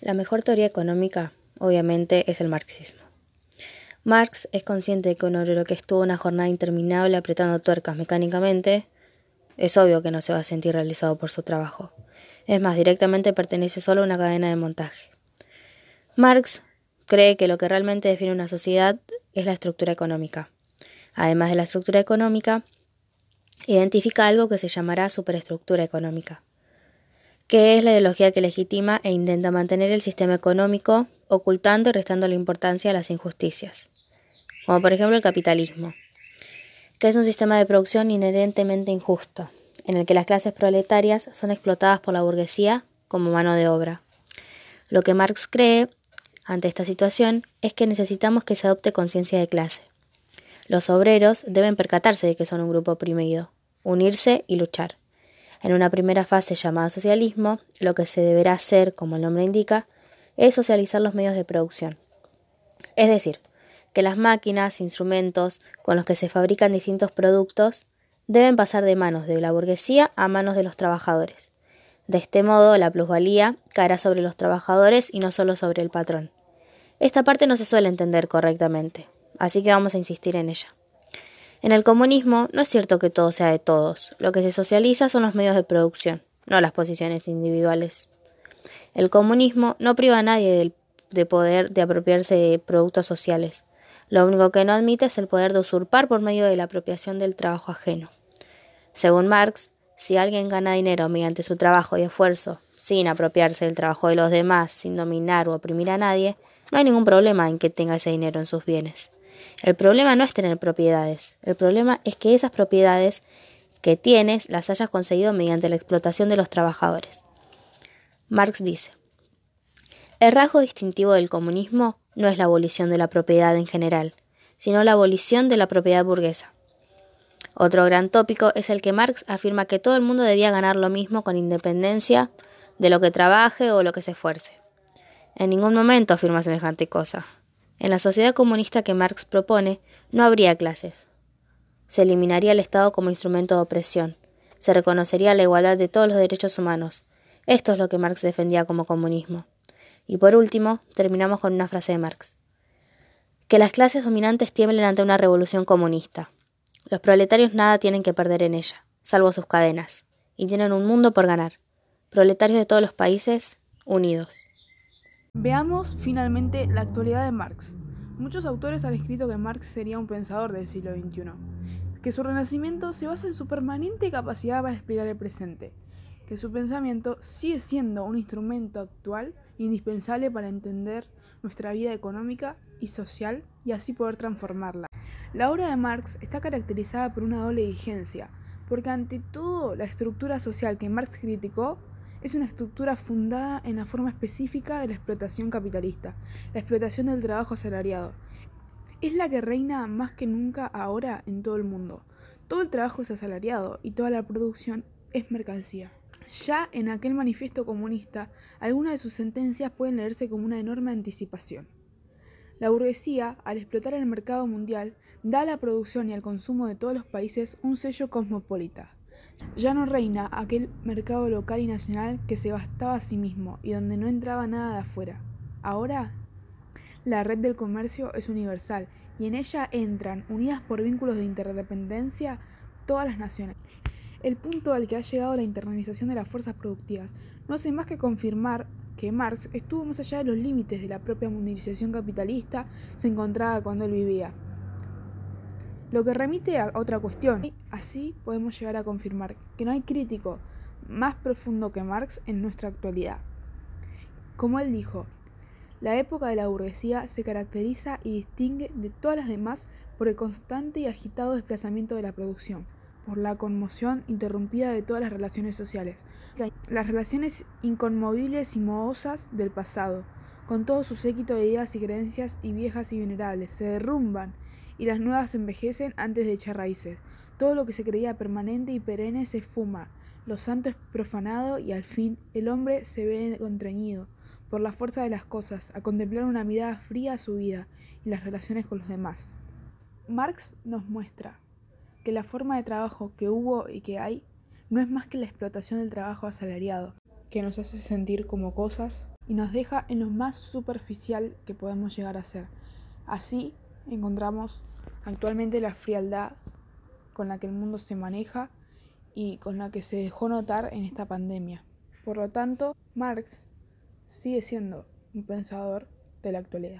La mejor teoría económica, obviamente, es el marxismo. Marx es consciente de que un obrero que estuvo una jornada interminable apretando tuercas mecánicamente, es obvio que no se va a sentir realizado por su trabajo. Es más, directamente pertenece solo a una cadena de montaje. Marx cree que lo que realmente define una sociedad es la estructura económica. Además de la estructura económica, identifica algo que se llamará superestructura económica que es la ideología que legitima e intenta mantener el sistema económico, ocultando y restando la importancia a las injusticias, como por ejemplo el capitalismo, que es un sistema de producción inherentemente injusto, en el que las clases proletarias son explotadas por la burguesía como mano de obra. Lo que Marx cree ante esta situación es que necesitamos que se adopte conciencia de clase. Los obreros deben percatarse de que son un grupo oprimido, unirse y luchar. En una primera fase llamada socialismo, lo que se deberá hacer, como el nombre indica, es socializar los medios de producción. Es decir, que las máquinas, instrumentos con los que se fabrican distintos productos deben pasar de manos de la burguesía a manos de los trabajadores. De este modo, la plusvalía caerá sobre los trabajadores y no solo sobre el patrón. Esta parte no se suele entender correctamente, así que vamos a insistir en ella. En el comunismo no es cierto que todo sea de todos. Lo que se socializa son los medios de producción, no las posiciones individuales. El comunismo no priva a nadie de poder de apropiarse de productos sociales. Lo único que no admite es el poder de usurpar por medio de la apropiación del trabajo ajeno. Según Marx, si alguien gana dinero mediante su trabajo y esfuerzo, sin apropiarse del trabajo de los demás, sin dominar o oprimir a nadie, no hay ningún problema en que tenga ese dinero en sus bienes. El problema no es tener propiedades, el problema es que esas propiedades que tienes las hayas conseguido mediante la explotación de los trabajadores. Marx dice, el rasgo distintivo del comunismo no es la abolición de la propiedad en general, sino la abolición de la propiedad burguesa. Otro gran tópico es el que Marx afirma que todo el mundo debía ganar lo mismo con independencia de lo que trabaje o lo que se esfuerce. En ningún momento afirma semejante cosa. En la sociedad comunista que Marx propone, no habría clases. Se eliminaría el Estado como instrumento de opresión. Se reconocería la igualdad de todos los derechos humanos. Esto es lo que Marx defendía como comunismo. Y por último, terminamos con una frase de Marx. Que las clases dominantes tiemblen ante una revolución comunista. Los proletarios nada tienen que perder en ella, salvo sus cadenas, y tienen un mundo por ganar. Proletarios de todos los países, unidos. Veamos finalmente la actualidad de Marx. Muchos autores han escrito que Marx sería un pensador del siglo XXI, que su renacimiento se basa en su permanente capacidad para explicar el presente, que su pensamiento sigue siendo un instrumento actual indispensable para entender nuestra vida económica y social y así poder transformarla. La obra de Marx está caracterizada por una doble vigencia, porque ante todo la estructura social que Marx criticó es una estructura fundada en la forma específica de la explotación capitalista, la explotación del trabajo asalariado. Es la que reina más que nunca ahora en todo el mundo. Todo el trabajo es asalariado y toda la producción es mercancía. Ya en aquel manifiesto comunista, algunas de sus sentencias pueden leerse como una enorme anticipación. La burguesía, al explotar el mercado mundial, da a la producción y al consumo de todos los países un sello cosmopolita. Ya no reina aquel mercado local y nacional que se bastaba a sí mismo y donde no entraba nada de afuera. Ahora, la red del comercio es universal y en ella entran, unidas por vínculos de interdependencia, todas las naciones. El punto al que ha llegado la internalización de las fuerzas productivas no hace más que confirmar que Marx estuvo más allá de los límites de la propia mundialización capitalista se encontraba cuando él vivía lo que remite a otra cuestión. Así podemos llegar a confirmar que no hay crítico más profundo que Marx en nuestra actualidad. Como él dijo, la época de la burguesía se caracteriza y distingue de todas las demás por el constante y agitado desplazamiento de la producción, por la conmoción interrumpida de todas las relaciones sociales, las relaciones inconmovibles y mohosas del pasado, con todo su séquito de ideas y creencias y viejas y venerables, se derrumban y las nuevas envejecen antes de echar raíces. Todo lo que se creía permanente y perenne se esfuma, lo santo es profanado y al fin el hombre se ve contrañido por la fuerza de las cosas, a contemplar una mirada fría a su vida y las relaciones con los demás. Marx nos muestra que la forma de trabajo que hubo y que hay no es más que la explotación del trabajo asalariado, que nos hace sentir como cosas y nos deja en lo más superficial que podemos llegar a ser. Así encontramos actualmente la frialdad con la que el mundo se maneja y con la que se dejó notar en esta pandemia. Por lo tanto, Marx sigue siendo un pensador de la actualidad.